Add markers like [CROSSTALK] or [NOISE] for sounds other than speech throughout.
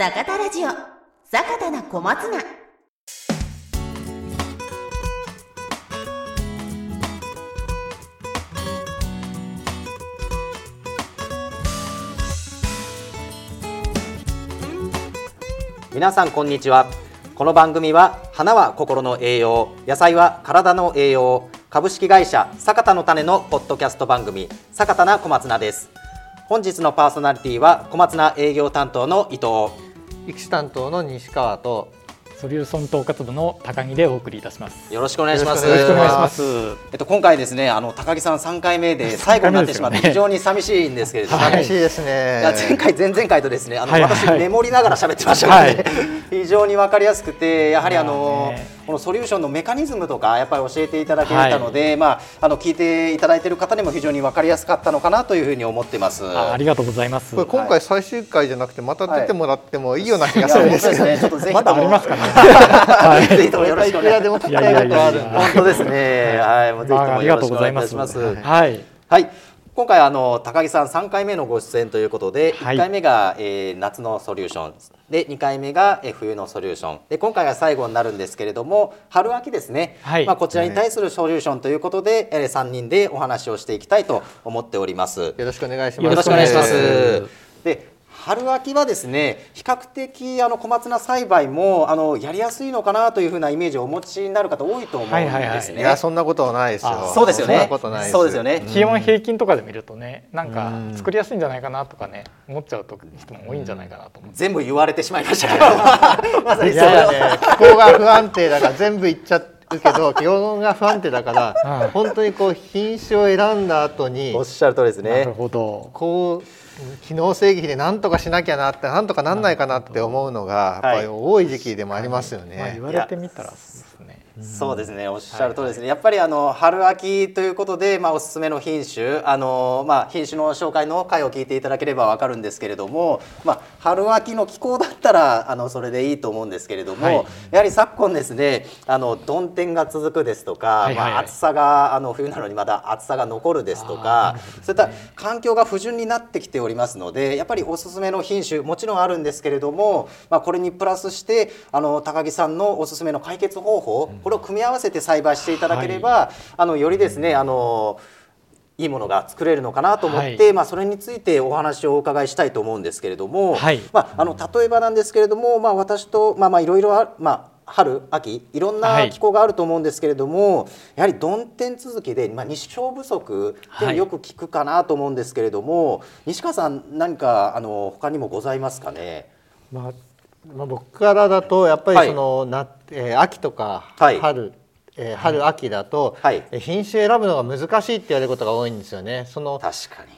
坂田ラジオ。坂田な小松菜。皆さんこんにちは。この番組は花は心の栄養野菜は体の栄養株式会社坂田の種のポッドキャスト番組坂田な小松菜です。本日のパーソナリティは小松菜営業担当の伊藤。育種担当の西川とソリューション統括部の高木でお送りいたします。よろしくお願いします。よろしくお願いします。えっと今回ですねあの高木さん3回目で [LAUGHS] 最後になってしまって非常に寂しいんですけれども、はい。寂しいですいねや前回前々回とですねあの、はい。はい。私メモりながら喋ってましたからね、はい。[LAUGHS] 非常に分かりやすくてやはりあの、このソリューションのメカニズムとかやっぱり教えていただけたので、まああの聞いていただいている方にも非常に分かりやすかったのかなというふうに思ってます。あありがとうございます。これ今回最終回じゃなくてまた出てもらってもいいような気がするんですけどねちょっとぜひまだありますか。かね。[LAUGHS] はい。ぜひともよろしくお願いしまいくらでも聞きたいやいやいやす。本当ですね。はい、もうぜひともよろしくおございます。願いいたします。はい。はい。今回あの高木さん3回目のご出演ということで、はい。1回目が、えー夏のソリューションで2回目が、えー冬のソリューション。で今回が最後になるんですけれども春秋ですね、はい。まあ、こちらに対するソリューションということで、えー3人でお話をしていきたいと思っております。よろしくお願いします。よろしくお願いします。で春秋はですね比較的あの小松菜栽培もあのやりやすいのかなというふうなイメージをお持ちになる方多いと思うんはいはいはい。ですね。いやそんなことはないですよ。あそうですよね。そんなことないですそうですよね。気温平均とかで見るとね、なんかうん。作りやすいんじゃないかなとかね、思っちゃうと人も多いんじゃないかなと。全部言われてしまいましたけど [LAUGHS] まさにいそれをやいやね。気候が不安定だから全部いっちゃうけど [LAUGHS] 気温が不安定だからはい。本当にこう品種を選んだ後におっしゃる通りですね。なる。ほど。こう機能正義で何とかしなきゃなって何とかなんないかなって思うのがやっぱり多い時期でもありますよねまあ言。われてみたらそうですね。おっしゃる通りですね、やっぱりあの春秋ということで、まあ、おすすめの品種あの、まあ、品種の紹介の回を聞いていただければ分かるんですけれども、まあ、春秋の気候だったらあのそれでいいと思うんですけれども、はい。やはり昨今ですねあの曇天が続くですとか、はいはい。はいまあ、暑さがあの冬なのにまだ暑さが残るですとか、そういった環境が不順になってきておりますのでやっぱりおすすめの品種もちろんあるんですけれども、まあ、これにプラスしてあの高木さんのおすすめの解決方法これを組み合わせて栽培していただければ、あのよりですねあのいいものが作れるのかなと思って、はい。まあ、それについてお話をお伺いしたいと思うんですけれども、はい。まあ、あの例えばなんですけれども、まあ、私と、まあ、まあいろいろあまあ春秋いろんはない。気候があると思うんですけれども、やはり曇天続きで、まあ、日照不足っていうのはよく聞くかなと思うんですけれども、西川さん何かあの他にもございますかね？まあまあ、僕からだとやっぱはい。りその、なえー秋とかはい。春、えー春秋だと、はい。えー品種選ぶのが難しいって言われることが多いんですよね。その確かに。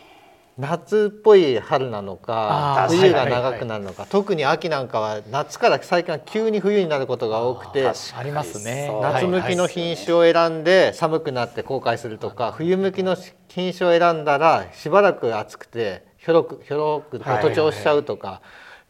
夏っぽい春なのか冬がはいはいはい長くなるのか、特に秋なんかは夏から最近は急に冬になることが多くてありますね。夏向きの品種を選んで寒くなって後悔するとか冬向きの品種を選んだらしばらく暑くてひょろくひょろくはい。徒長しちゃうとか。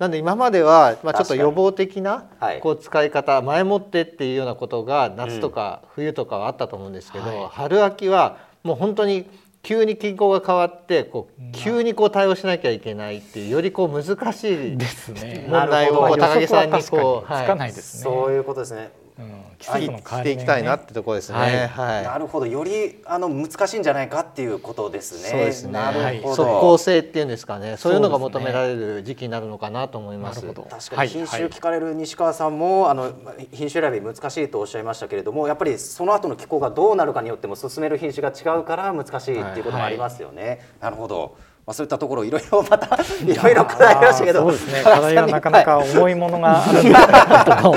なんで今までは、まあ、ちょっと予防的なはい。こう使い方前もってっていうようなことが夏とか冬とかはあったと思うんですけど、はい。春秋はもう本当に急に気候が変わってこう急にこう対応しなきゃいけないっていうよりこう難しいですね。問題を高木さんにこう確かにつかないですね。そういうことですね。うん季はい節の変わり目していきたいなってところですね。はいはいなるほどよりあの難しいんじゃないかっていうことですね。そうですね。なるほど。即効性っていうんですかね。そういうのが求められる時期になるのかなと思います。なるほど確かに品種聞かれる西川さんも、あの品種選び難しいとおっしゃいましたけれどもやっぱりその後の気候がどうなるかによっても進める品種が違うから難しいっていうこともありますよね。なるほど。まあそういったところいろいろまたいろいろ課題ありましたけど、そうですね。課題はなかなか重いものがあるんだな [LAUGHS] とかを。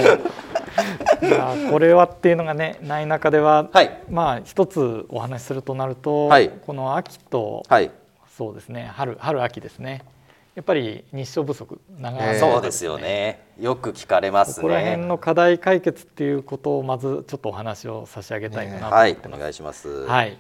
[LAUGHS] これはっていうのがねない中では、はいまあ一つお話しするとなると、はいこの秋と、はい、そうですね春春秋ですねやっぱり日照不足長えーそうですよね。よく聞かれますここら辺ね。の課題解決っていうことをまずちょっとお話を差し上げたいかなと思はいって、ます。お願いします。はい。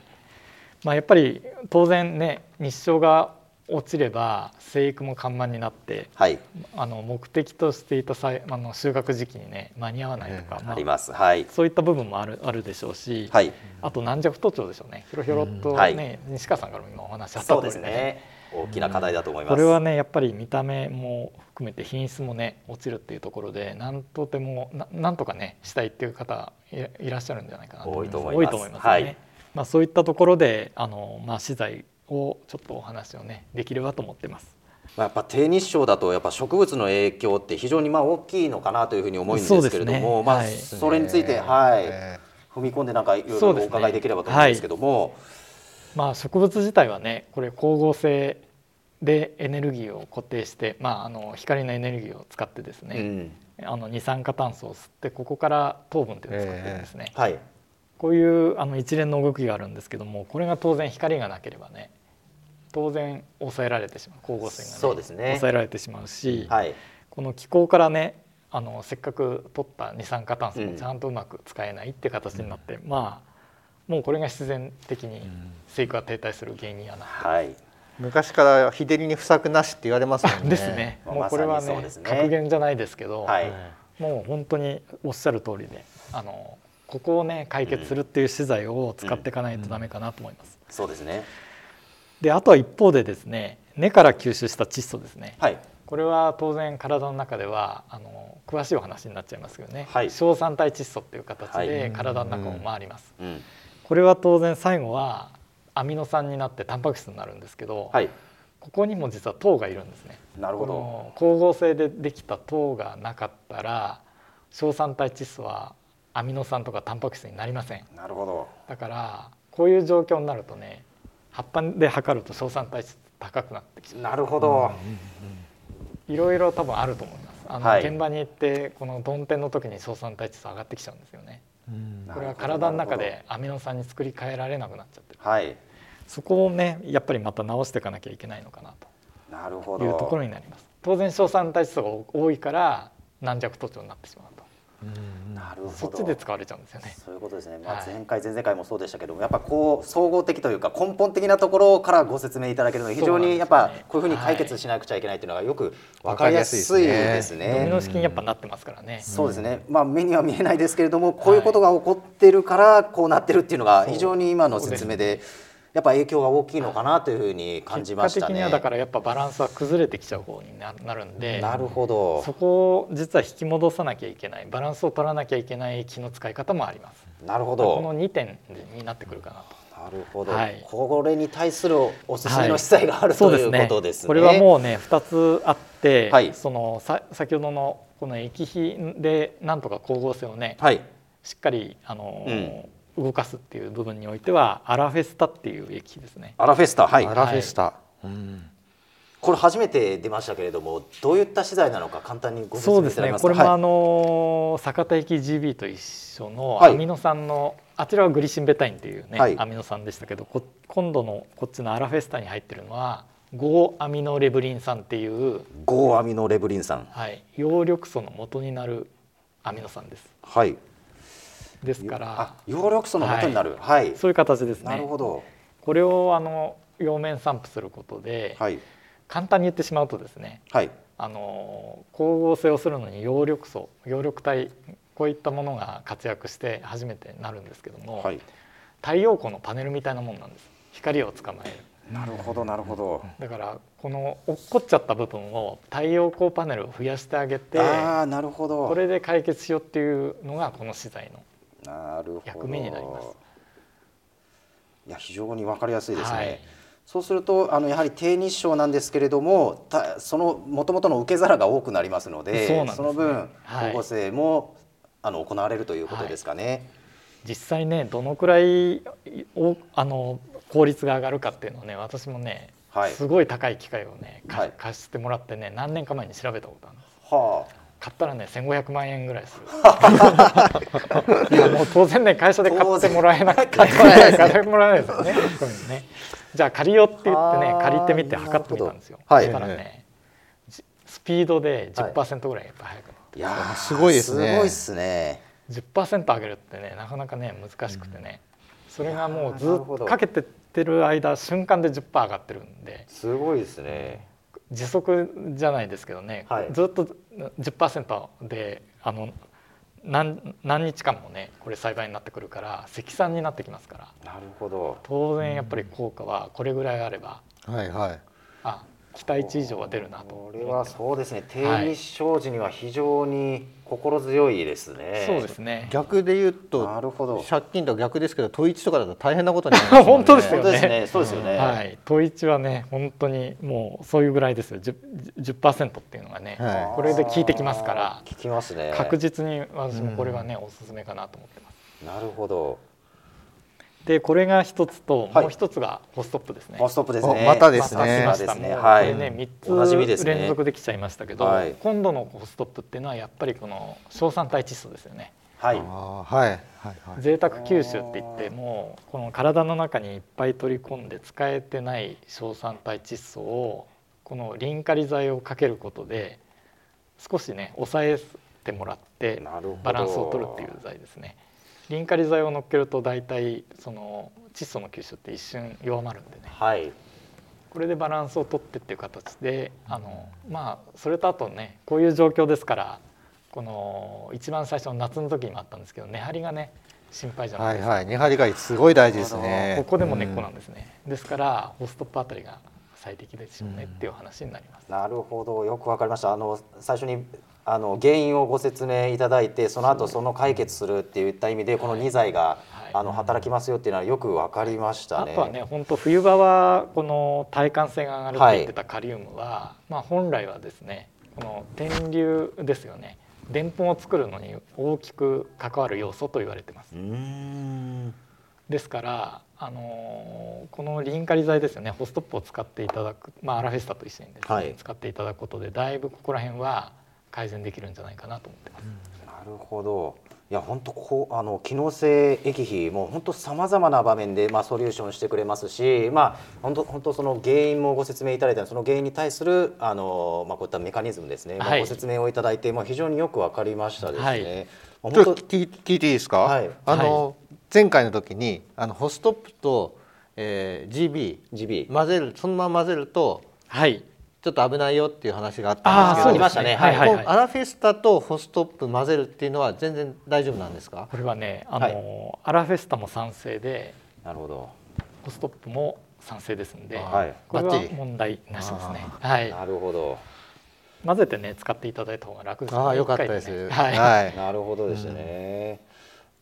まあやっぱり当然ね日照が落ちれば生育も緩慢になってはい、あの目的としていたさいあの収穫時期にね間に合わないとか、まあります。はい、そういった部分もあるあるでしょうし、はい、あと軟弱不当長でしょうね。ひょろひょろっとね、はい。西川さんからも今お話あったそう通りですね。大きな課題だと思います。これはねやっぱり見た目も含めて品質もね落ちるっていうところでなんとてもななんとかねしたいっていう方いいらっしゃるんじゃないかなと思います。多いと思います。ね。はい。まあそういったところであのまあ資材をちょっとお話をねできればと思ってます。まあやっぱ低日照だとやっぱ植物の影響って非常にまあ大きいのかなというふうに思うんですけれども、まあそれについてはい。え踏み込んでなんかいろいろおそうですね伺いできればと思うんですけども、まあ植物自体はねこれ光合成でエネルギーを固定して、まあ、あの光のエネルギーを使ってですね、うん。あの二酸化炭素を吸ってここから糖分っていうのを作ってるんですね、はい。こういうあの一連の動きがあるんですけどもこれが当然光がなければね当然抑えられてしまう光合成が、ねそうですね。抑えられてしまうし、はい。この気候からねあのせっかく取った二酸化炭素うん。もちゃんとうまく使えないって形になって、まあもうこれが必然的に生育が停滞する原因にはな。はい。昔から日照りに不作なしって言われますもんね。[LAUGHS] ですね。まあもうこれはねまさにそうですね。格言じゃないですけど、はい。もう本当におっしゃる通りで、あのここをね解決するっていう資材を使っていかないとダメかなと思います。そうですねで、あとは一方でですね、根から吸収した窒素ですね。はい。これは当然体の中ではあの詳しいお話になっちゃいますけどね、はい。硝酸体窒素っていう形はでい。体の中を回ります。うん。これは当然最後はアミノ酸になってタンパク質になるんですけど、はい。ここにも実は糖がいるんですね。なるほど。光合成でできた糖がなかったら硝酸体窒素はアミノ酸とかタンパク質になりません。なるほど。だからこういう状況になるとね葉っぱで測ると硝酸体質高くなってきちゃなるほど、ういろいろ多分あると思います。あの、はい。現場に行ってこの曇天の時に硝酸体窒素上がってきちゃうんですよね。うん。これは体の中でアミノ酸に作り変えられなくなっちゃって。るはい。そこをねやっぱりまた直していかなきゃいけないのかななるほというところどになります。当然硝酸体窒素が多いから軟弱途上になってしまう。となるほど。そっちで使われちゃうんですよね。そういうことですね、まあ、はい。前回、前々回もそうでしたけどもやっぱこう総合的というか根本的なところからご説明いただけるのは非常にやっぱこういうふうに解決しなくちゃいけないというのがよく分かりやすいですドミね。ノ式にやっぱなってますからね。そうですね、まあ、目には見えないですけれどもこういうことが起こってるからこうなってるっていうのが非常に今の説明でやっぱ影響が大きいのかなというふうに感じましたね。結果的にはだからやっぱバランスは崩れてきちゃう方にななるんで。なるほど。そこを実は引き戻さなきゃいけないバランスを取らなきゃいけない気の使い方もあります。なるほこのど2点になってくるかなと。なるほど、はい。これに対するおすすめの資材がある、そうということですね。これはもうね2つあって、はい。そのさ先ほどのこの液肥でなんとか光合成をね、はい。しっかりあの、動かすっていう部分においてはアラフェスタっていう液肥ですね。アラフェスタはい。アラフェスタ。うん。これ初めて出ましたけれどもどういった資材なのか簡単にご説そうですね明いただけますか？これもあはいの坂田液 GB と一緒のはい。アミノ酸の、あちらはグリシンベタインっていうね、はい。アミノ酸でしたけどこ今度のこっちのアラフェスタに入ってるのは5アミノレブリン酸っていう、5アミノレブリン酸。はい、葉緑素の元になるアミノ酸です。はいですから。あ葉緑素の元になる。はい、そういう形ですね。なるほど。これをあの葉面散布することで、はい。簡単に言ってしまうとですねはい。あの光合成をするのに葉緑素葉緑体こういったものが活躍して初めてなるんですけども、はい。太陽光のパネルみたいなもんなんです。光を捕まえる。なるほどなるほど、だからこの落っこっちゃった部分を太陽光パネルを増やしてあげてああなるほど。これで解決しようっていうのがこの資材のなるほど。役目になります。いや非常にわかりやすいですね、はい。そうするとあのやはり低日照なんですけれどもたその元々の受け皿が多くなりますのでね。の分はい。光合成も、あの行われるということですかね。実際ねどのくらいおあの効率が上がるかっていうのをね私もね、はい。すごい高い機械をね貸してもらってね何年か前に調べたことあるんです。は買ったらね1500万円ぐらいする。[LAUGHS] いやもう当然ね会社で買ってもらえなくて。買ってもらえないですよねね。じゃあ借りようって言ってね借りてみて測ってみたんですよ、なるほど。そしたらねじスピードで10%ぐらいやっぱ速くなっい、いやーすごいですね。すごいですね。て、10%上げるってねなかなかね難しくてね、それがもうずっとかけてってる間瞬間で10%上がってるんで。すごいですね。時速じゃないですけどね、はいずっと10%であの何何日間もねこれ栽培になってくるから積算になってきますからなるほど。当然やっぱり効果はこれぐらいあればはいはい。あ期待値以上は出るなと。これはそうですね。低日照時には非常に心強いですね、そうですね。逆で言うとなるほど。借金と逆ですけど統一とかだと大変なことになります [LAUGHS] ね。本当ですよね。そうですよね、はい、統一はね本当にもうそういうぐらいですよ。10%, 10%っていうのがね、はい。これで効いてきますから。聞きますね。確実に私もこれはね、おすすめかなと思ってます。なるほどでこれが一つと、はい。もう一つがホストップですね。モストップですね。おまたですね。またですね。もうはい。ね三つ連続できちゃいましたけど、はい。今度のホストップっていうのはやっぱりこの硝酸体窒素ですよね。はい。はいはいはい。贅沢吸収って言ってもうこの体の中にいっぱい取り込んで使えてない硝酸体窒素をこのリンカリ剤をかけることで少しね抑えてもらってバランスを取るっていう剤ですね。リンカリ剤を乗っけると大体その窒素の吸収って一瞬弱まるんでね。はい。これでバランスを取ってっていう形であのまあそれとあとねこういう状況ですからこの一番最初の夏の時にもあったんですけど根張りがね心配じゃないですか、はいはい。根張りがすごい大事ですね。ここでも根っこなんですね、ですからホストップあたりが最適でしょうねっていう話になります、なるほど。よくわかりました。あの最初にあの原因をご説明いただいてその後その解決するっていった意味でこの2剤が、はい。あの働きますよっていうのはよくわかりましたね。あとはね本当冬場はこの耐寒性が上がるって言ってたカリウムは、まあ本来はですねこの電流ですよね。でんぷんを作るのに大きく関わる要素と言われてます。ですから、あのーこのリンカリ剤ですよね。ホストップを使っていただく、まあ、アラフェスタと一緒にですね、はい。使っていただくことでだいぶここら辺は改善できるんじゃないかなと思ってます。なるほど。いや本当こうあの機能性液肥も本当さまざまな場面でまあソリューションしてくれますし、まあ本当本当その原因もご説明いただいたその原因に対するあのまあこういったメカニズムですね。まあはいご説明をいただいてまあ非常によくわかりましたですね。はい本と聞いていいですか、はいあの、前回の時にあのホストップと、えー、GB 当 GB 混ぜるそのまま混ぜるとはいちょっと危ないよっていう話があったんですけどありましたね。はいはいはい。アラフェスタとホストップ混ぜるっていうのは全然大丈夫なんですか？これはね、あのーアラフェスタも賛成でなるほど。ホストップも賛成ですんで、はい。これはバッチリ。問題なしですね。はい、なるほど。混ぜてね使っていただいた方が楽ですね。ああよかったです、ね。はい、はい。なるほどですね。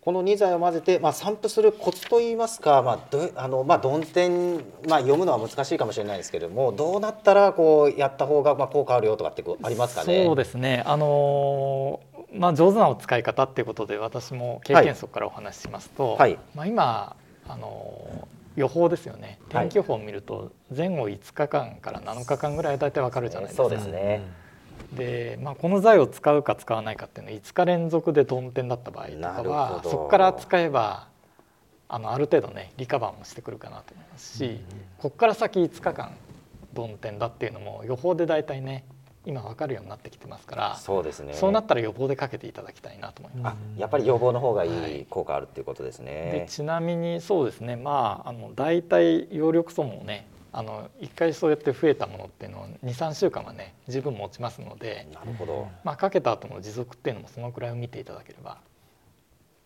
この2剤を混ぜて、まあ、散布するコツといいますか、まあどあのまあ、曇天、まあ、読むのは難しいかもしれないですけれどもどうなったらこうやった方がまあ効果あるよとかってありますかね？そうですね。あのーまあ上手なお使い方っていうことで私も経験則からお話ししますと、はいまあ今あのー予報ですよね。天気予報を見ると前後5日間から7日間ぐらい大体わかるじゃないですか。そうですね。で、まあ、この剤を使うか使わないかっていうのは5日連続で曇天だった場合とかはそこから使えばあのある程度ねリカバーもしてくるかなと思いますし、ここから先5日間曇天だっていうのも予報で大体ね今分かるようになってきてますからそうですね。そうなったら予防でかけていただきたいなと思います。あやっぱり予防の方がはいい効果あるっていうことですでね。ちなみにそうですねまああの大体葉緑素もねあの1回そうやって増えたものっていうのを23週間はね十分持ちますので。なるほど。まあ、かけた後の持続っていうのもそのくらいを見ていただければっ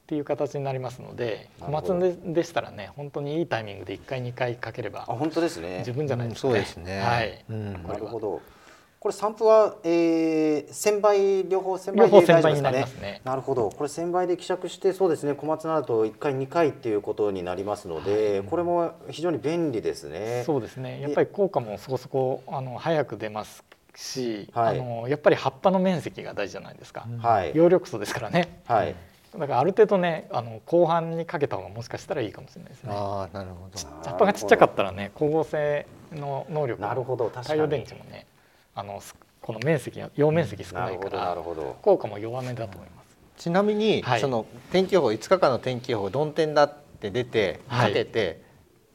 ていう形になりますので小松ででしたらね本当にいいタイミングで1回2回かけれあば本当ですね十。分じゃないですかね。そうですねはい、うんなるほど。これ散布は、えー、1000倍両方1000両方倍で大丈夫1000倍になりですかねますね？なるほど。これ1000倍で希釈してそうですね小松菜だと1回2回っていうことになりますので、これも非常に便利ですね。そうですね。やっぱり効果もそこそこあの早く出ますし、はい。あのやっぱり葉っぱの面積が大事じゃないですか。はい、葉緑素ですからね。はい、だからある程度ねあの後半にかけた方がもしかしたらいいかもしれないですね。ああなるほど。葉っぱがちっちゃかったらね光合成の能力なるほど。確かに。太陽電池もねあのすこの面積が葉面積少ないからるほど。効果も弱めだと思います。ちなみに、はいその天気予報5日間の天気予報曇天だって出てはいかけて、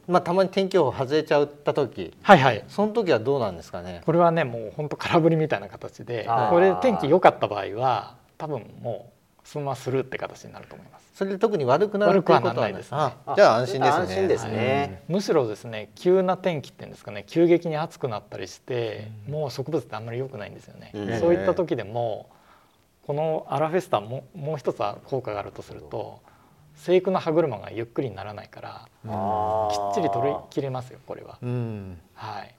まあたまに天気予報外れちゃった時はいはい。その時はどうなんですかね？これはねもう本当空振りみたいな形でこれで天気良かった場合は多分もうそのままスルーって形になると思います。それで特に悪くなる悪くはならないですね。あじゃあ安心ですね。安心ですね。むしろですね急な天気っていうんですかね急激に暑くなったりして、もう植物ってあんまり良くないんですよね、うん。そういった時でもこのアラフェスタももう一つは効果があるとすると生育の歯車がゆっくりにならないからあーきっちり取り切れますよこれは、うん。はい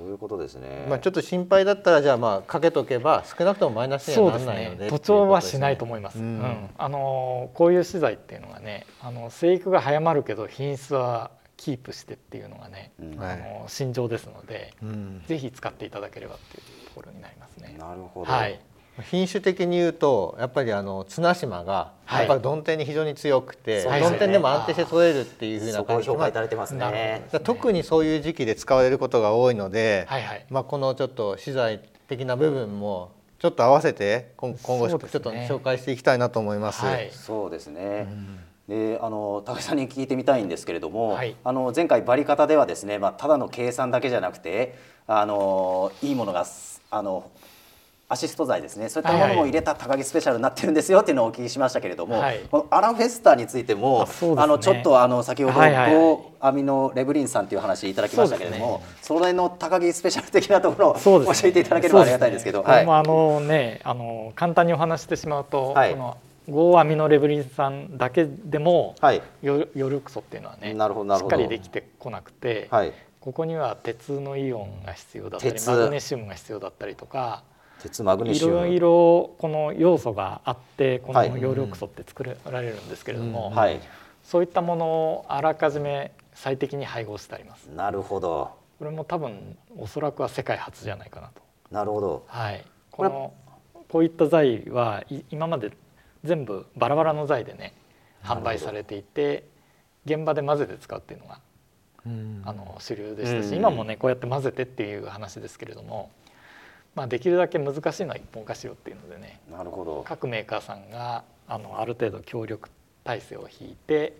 そういうことですね。まあちょっと心配だったらじゃあまあかけとけば少なくともマイナスにはなそうですねらないので。徒長はしないと思います、ううんんあのこういう資材っていうのがねあの生育が早まるけど品質はキープしてっていうのがね、うんはいあの心情ですので、うんぜひ使っていただければっていうところになりますね。なるほど。はい、品種的に言うとやっぱりあの綱島がはい。やっぱり曇天に非常に強くて、そうですね。曇天でも安定して取れるっていうふうな感じ。評価いただいてますなるね特にそういう時期で使われることが多いので、はいはい。まあ、このちょっと資材的な部分もちょっと合わせて今今後ちょっと紹介していきたいなと思います。はい。そうですね。であの高木さんに聞いてみたいんですけれども、はい。あの前回バリ方ではですね、まあ、ただの計算だけじゃなくてあのいいものがすあのアシスト剤ですね。そういったものも入れた高木スペシャルになってるんですよっていうのをお聞きしましたけれども、はい。このアラフェスタについてもあねあのちょっとあの先ほどはいはい。アミノレブリンさんという話いただきましたけれどもそ,、れの高木スペシャル的なところを教えていただければありがたいんですけど。ねこれもあのね、あの簡単にお話してしまうと、はい。この5アミノレブリン酸だけでも、はい。ヨヨルクソっていうのはねしっかりできてこなくて、はい。ここには鉄のイオンが必要だったり鉄。マグネシウムが必要だったりとか鉄マグネいシウム。ろいろこの要素があってこのはい。葉緑素って作られるんですけれども、はい。そういったものをあらかじめ最適に配合してあります。なるほど。これも多分おそらくは世界初じゃないかなと。なるほど。はい、このこういった材はい今まで全部バラバラの材でね販売されていて現場で混ぜて使うっていうのがうん。あの主流でしたし、うん今もねこうやって混ぜてっていう話ですけれども、まあ、できるだけ難しいのは一本化しようっていうのでねなるほど各メーカーさんがあのある程度協力体制を引いて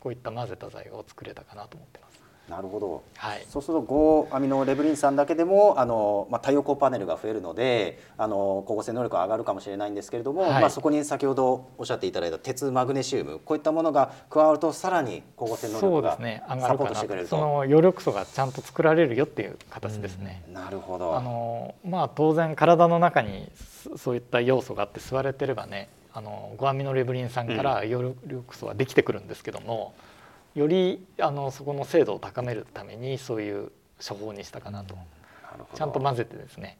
こういった混ぜた材を作れたかなと思ってます。なるほど。はい、そうすると5アミノレブリン酸だけでもあの、まあ、太陽光パネルが増えるのであの光合成能力が上がるかもしれないんですけれども、はい。まあ、そこに先ほどおっしゃっていただいた鉄マグネシウムこういったものが加わるとさらに光合成能力がですね。上がサポートしてくれると。その葉緑素がちゃんと作られるよっていう形ですね。なるほど。あのまあ当然体の中にそそういった要素があって吸われてればねあの5アミノレブリン酸から葉緑素はできてくるんですけども、よりあのそこの精度を高めるためにそういう処方にしたかなと、ちゃんと混ぜてですね。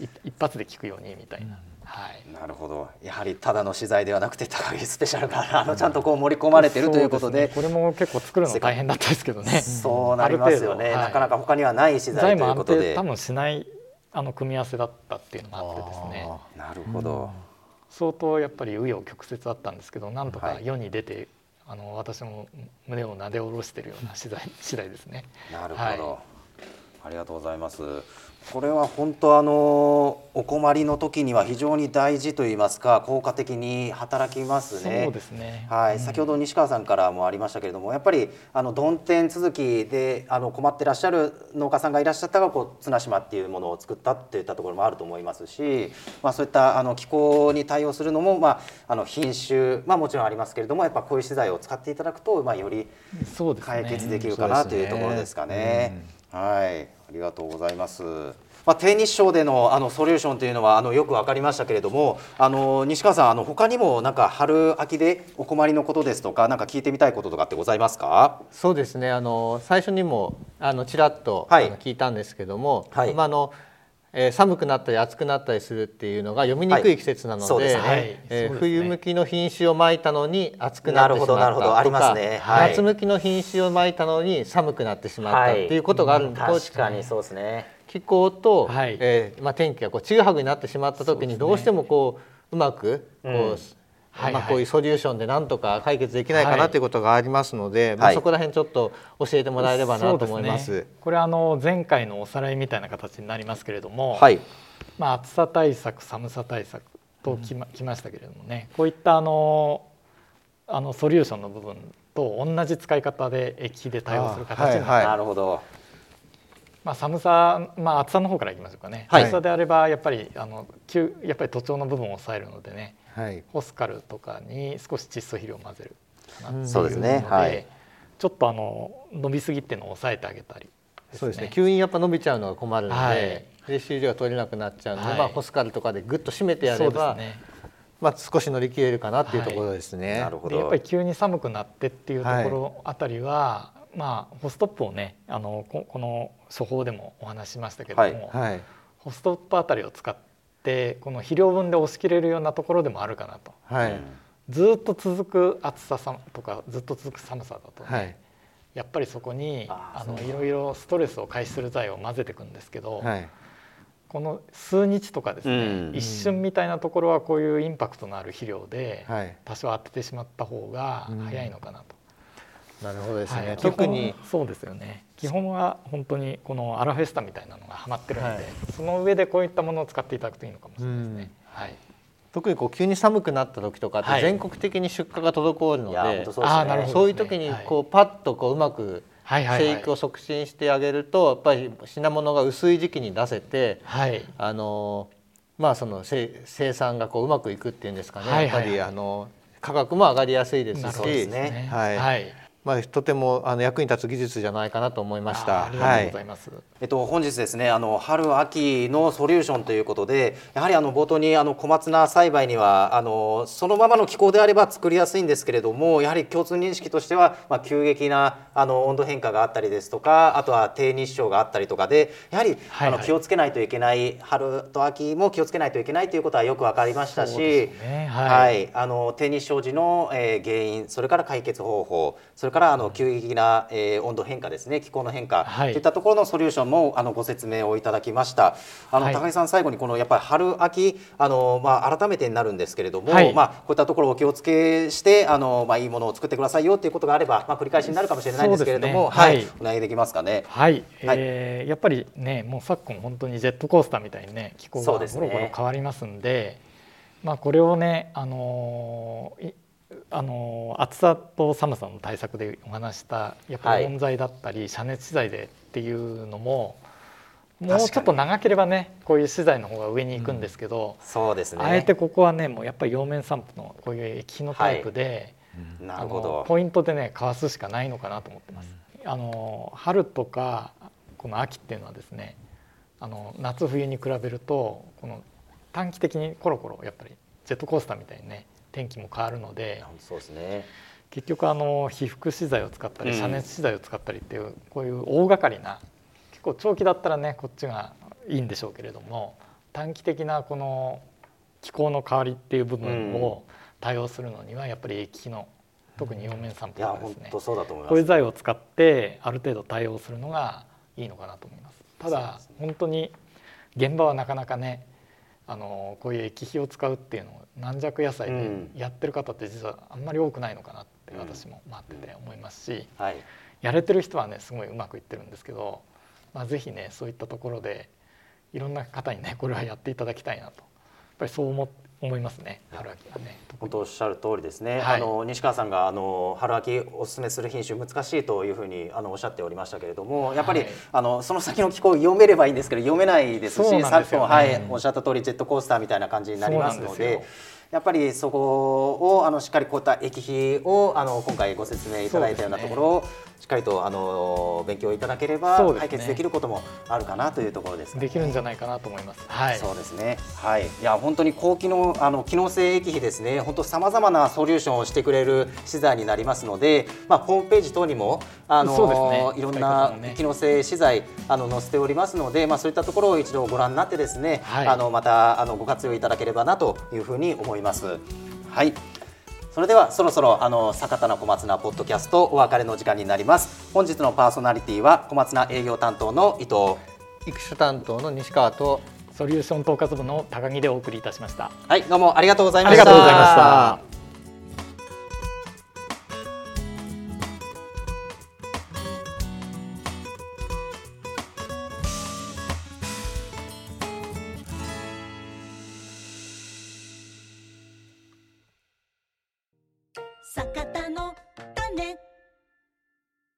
い一発で効くようにみたいな、はい。なるほど。やはりただの資材ではなくて高木スペシャルがあのちゃんとこう盛り込まれてるということでそうすね。これも結構作るの大変だったですけどね。そうなりますよね、はい。なかなか他にはない資材ということで。定多分しないあの組み合わせだったっていうのもあってですね。なるほど、相当やっぱり紆余曲折あったんですけどなんとはい。か世に出て、あの私も胸をなで下ろしてるような次第次第ですね。なるほど、はありがとうございます。これは本当あのお困りの時には非常に大事と言いますか効果的に働きますね。そうですね。はい、うん先ほど西川さんからもありましたけれどもやっぱりあの曇天続きであの困ってらっしゃる農家さんがいらっしゃったがこう綱島っていうものを作ったっていったところもあると思いますし、まあ、そういったあの気候に対応するのも、まあ、あの品種、まあ、もちろんありますけれどもやっぱこういう資材を使っていただくと、まあ、より。解決できるかなというところですかね。はい、ありがとうございます。まあ、低日照でのあのソリューションというのはあのよく分かりましたけれどもあの西川さんあの他にもなんか春秋でお困りのことですとかなんか聞いてみたいこととかってございますか？そうですね。あの最初にもあのちらっと、はい。聞いたんですけども、はい。まああのえー寒くなったり暑くなったりするっていうのが読みにくい季節なので,、そうですね。はい。え冬向きの品種をまいたのに暑くなってしまったなるほどなるほど。ありますね。はい。夏向きの品種をまいたのに寒くなってしまったっていうことがあるんで、こうそうですね。気候と、はい。えーまあ、天気がこうちぐはぐになってしまった時にどうしてもこううまくこう、うんはいはい。まあ、こういうソリューションでなんとか解決できないかはない。ということがありますので、まあ、はいそこら辺ちょっと教えてもらえればなと思います。すね。これあの前回のおさらいみたいな形になりますけれども、はい。まあ暑さ対策寒さ対策ときま,、きましたけれどもねこういったあのあのソリューションの部分と同じ使い方で液で対応する形になるほど。まあ、寒さ、まあ、暑さの方からいきましょうかね、はい。暑さであればやっぱりあの急やっぱり徒長の部分を抑えるのでねはい。ホスカルとかに少し窒素肥料を混ぜるかなっていうのそうですね。はい。ちょっとあの伸びすぎっていうのを抑えてあげたりそうですね。急にやっぱ伸びちゃうのが困るので、はい。で収量が取れなくなっちゃうので、はい。まあ、ホスカルとかでぐっと締めてやれば、ね。まあ、少し乗り切れるかなっていうところですね。なるほど。でやっぱり急に寒くなってっていうところあたりは、まあホストップをねあのここの処方でもお話ししましたけれども、はい。はい。ホストップあたりを使ってこの肥料分で押し切れるようなところでもあるかなと。はい。ずっと続く暑ささとかずっと続く寒さだとね、はい。やっぱりそこにあのいろいろストレスを回避する剤を混ぜていくんですけど、はい。この数日とかですね、うん。一瞬みたいなところはこういうインパクトのある肥料ではい。多少当ててしまった方が早いのかなと。なるほどですね、はい。特にそうですよね基本は本当にこのアラフェスタみたいなのがはまってるので、はい。その上でこういったものを使っていただくといいのかもしれないですね。はい、特にこう急に寒くなった時とかってはい。全国的に出荷が滞るので、当そうね。あーなるほどそういう時にこうパッとこううまくはいはいはい。生育を促進してあげるとやっぱり品物が薄い時期に出せてはい。あのまあその生生産がこううまくいくっていうんですかね、はいはいはい。やっぱりあの価格も上がりやすいですし。ね。はい。はい、まあ、とてもあの役に立つ技術じゃないかなと思いました。ありがとうございます。えっと、本日ですねあの春秋のソリューションということでやはりあの冒頭にあの小松菜栽培にはあのそのままの気候であれば作りやすいんですけれどもやはり共通認識としては、まあ、急激なあの温度変化があったりですとかあとは低日照があったりとかでやはり、はいはい。あの気をつけないといけない春と秋も気をつけないといけないということはよく分かりましたし、ははい。い。あの低日照時の、えー原因それから解決方法それからあの急激な、えー温度変化ですね気候の変化、はい。といったところのソリューションもあのご説明をいただきました。あの、はい。高木さん最後にこのやっぱり春秋あのまあ改めてになるんですけれども、はい。まあこういったところをお気をつけしてあのまあいいものを作ってくださいよということがあればまあ繰り返しになるかもしれないんですけれども、ね。はい。お願いできますかね。はい、はい。えーやっぱりねもう昨今本当にジェットコースターみたいにね気候がゴロゴロ変わりますんでまあこれをねあのーいあのー暑さと寒さの対策でお話したやっぱりはい温材だったり、遮熱資材でっていうのももうちょっと長ければねこういう資材の方が上に行くんですけど、そうですね。あえてここはねもうやっぱり両面散布のこういう液肥のタイプで、なるほど。ポイントでねかわすしかないのかなと思ってます。あの春とかこの秋っていうのはですねあの夏冬に比べるとこの短期的にコロコロやっぱりジェットコースターみたいにね天気も変わるのでそうですね。結局あの被覆資材を使ったりうん遮熱資材を使ったりっていうこういう大掛かりな結構長期だったらねこっちがいいんでしょうけれども短期的なこの気候の変わりっていう部分を対応するのにはやっぱり液肥の特に表面散布とかですね。こういう材を使ってある程度対応するのがいいのかなと思います。ただ本当に現場はなかなかねあのこういう液肥を使うっていうのを軟弱野菜でうん。やってる方って実はあんまり多くないのかなってうん。私も待ってて思いますしはい。やれてる人はねすごいうまくいってるんですけど、まあ、ぜひねそういったところでいろんな方にねこれはやっていただきたいなと。やっぱりそう思思いますね春秋はね。本当おっしゃる通りですね。はいあの西川さんがあの春秋お勧めする品種難しいというふうにあのおっしゃっておりましたけれども、やっぱり、はいあのその先の気候を読めればいいんですけど読めないですし、ね昨今はいおっしゃった通りジェットコースターみたいな感じになりますので。やっぱりそこをあのしっかりこういった液肥をあの今回ご説明いただいたようなところをしっかりとあの勉強いただければ解決できることもあるかなというところですかねできるんじゃないかなと思います。はい。そうですね。はい。いや本当に高機能あの機能性液肥ですね。本当さまざまなソリューションをしてくれる資材になりますので、まあホームページ等にもあのねいろんな機能性資材あの載せておりますので、まあそういったところを一度ご覧になってですね、はいあのまたあのご活用いただければなというふうに思います。はい。それではそろそろあの坂田の小松菜ポッドキャストお別れの時間になります。本日のパーソナリティは小松菜営業担当の伊藤。育種担当の西川とソリューション統括部の高木でお送りいたしました。はい、どうもありがとうございまありした。がとうございました。